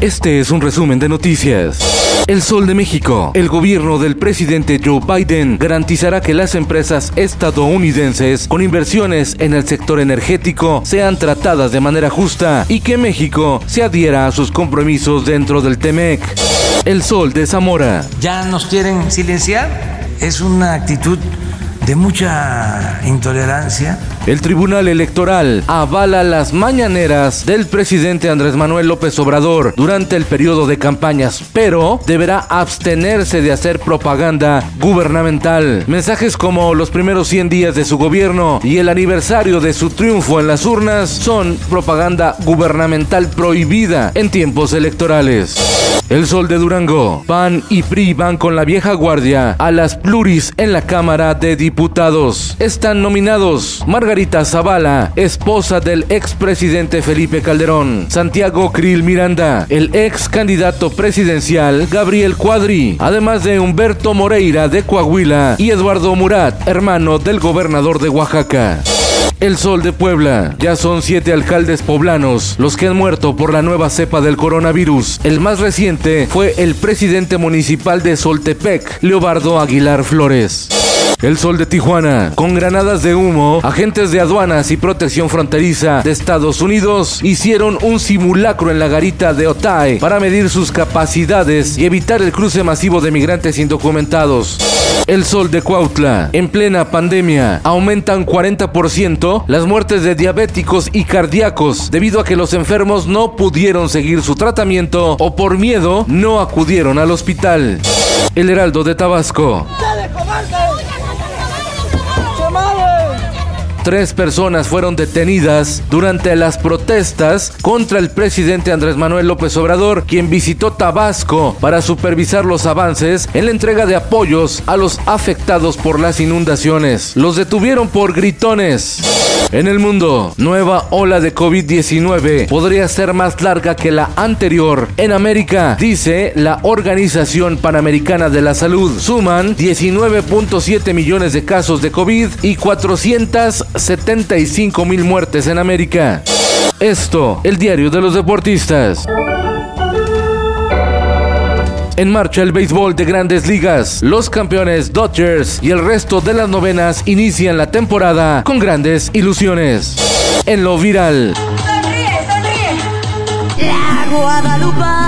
Este es un resumen de noticias. El Sol de México. El gobierno del presidente Joe Biden garantizará que las empresas estadounidenses con inversiones en el sector energético sean tratadas de manera justa y que México se adhiera a sus compromisos dentro del TEMEC. El Sol de Zamora. Ya nos quieren silenciar. Es una actitud de mucha intolerancia. El Tribunal Electoral avala las mañaneras del presidente Andrés Manuel López Obrador durante el periodo de campañas, pero deberá abstenerse de hacer propaganda gubernamental. Mensajes como los primeros 100 días de su gobierno y el aniversario de su triunfo en las urnas son propaganda gubernamental prohibida en tiempos electorales. El Sol de Durango. PAN y PRI van con la vieja guardia a las pluris en la Cámara de Diputados. Están nominados Margarita Zavala, esposa del expresidente Felipe Calderón, Santiago Krill Miranda, el ex candidato presidencial Gabriel Cuadri, además de Humberto Moreira de Coahuila y Eduardo Murat, hermano del gobernador de Oaxaca. El Sol de Puebla. Ya son siete alcaldes poblanos los que han muerto por la nueva cepa del coronavirus. El más reciente fue el presidente municipal de Soltepec, Leobardo Aguilar Flores. El Sol de Tijuana. Con granadas de humo, agentes de aduanas y protección fronteriza de Estados Unidos hicieron un simulacro en la garita de Otay para medir sus capacidades y evitar el cruce masivo de migrantes indocumentados. El Sol de Cuautla. En plena pandemia, aumentan 40% las muertes de diabéticos y cardíacos debido a que los enfermos no pudieron seguir su tratamiento o por miedo no acudieron al hospital. El Heraldo de Tabasco. Tres personas fueron detenidas durante las protestas contra el presidente Andrés Manuel López Obrador, quien visitó Tabasco para supervisar los avances en la entrega de apoyos a los afectados por las inundaciones. Los detuvieron por gritones. En el mundo, nueva ola de COVID-19 podría ser más larga que la anterior. En América, dice la Organización Panamericana de la Salud, suman 19.7 millones de casos de COVID y 475 mil muertes en América. Esto, el diario de los deportistas. En marcha el béisbol de grandes ligas. Los campeones Dodgers y el resto de las novenas inician la temporada con grandes ilusiones. En lo viral. Sonríe, sonríe. La.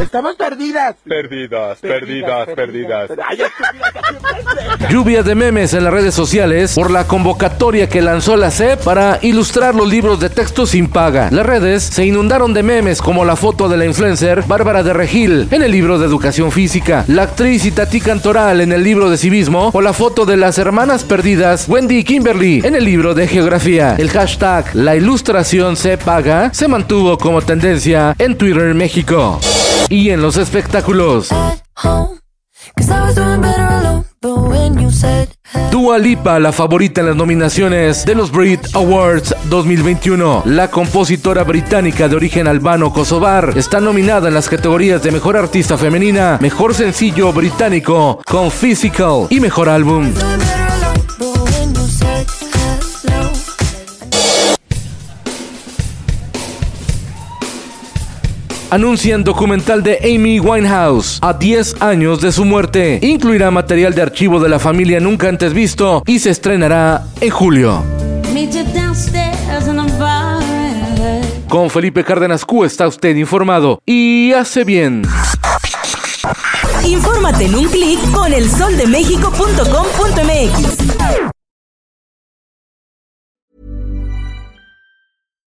Estamos perdidas. Perdidas, perdidas, perdidas. Ay, estúpida, que siempre- Lluvia de memes en las redes sociales por la convocatoria que lanzó la SEP para ilustrar los libros de texto sin paga. Las redes se inundaron de memes como la foto de la influencer Bárbara de Regil en el libro de educación física, la actriz Itatí Cantoral en el libro de civismo o la foto de las hermanas perdidas Wendy y Kimberly en el libro de geografía. El hashtag la ilustración se paga se mantuvo como tendencia en Twitter México. Y en los espectáculos. Dua Lipa, la favorita en las nominaciones de los Brit Awards 2021. La compositora británica de origen albano-kosovar está nominada en las categorías de Mejor Artista Femenina, Mejor Sencillo Británico con Physical y Mejor Álbum. Anuncian documental de Amy Winehouse a 10 años de su muerte. Incluirá material de archivo de la familia nunca antes visto y se estrenará en julio. Con Felipe Cárdenas Q está usted informado y hace bien. Infórmate en un clic con elsoldemexico.com.mx.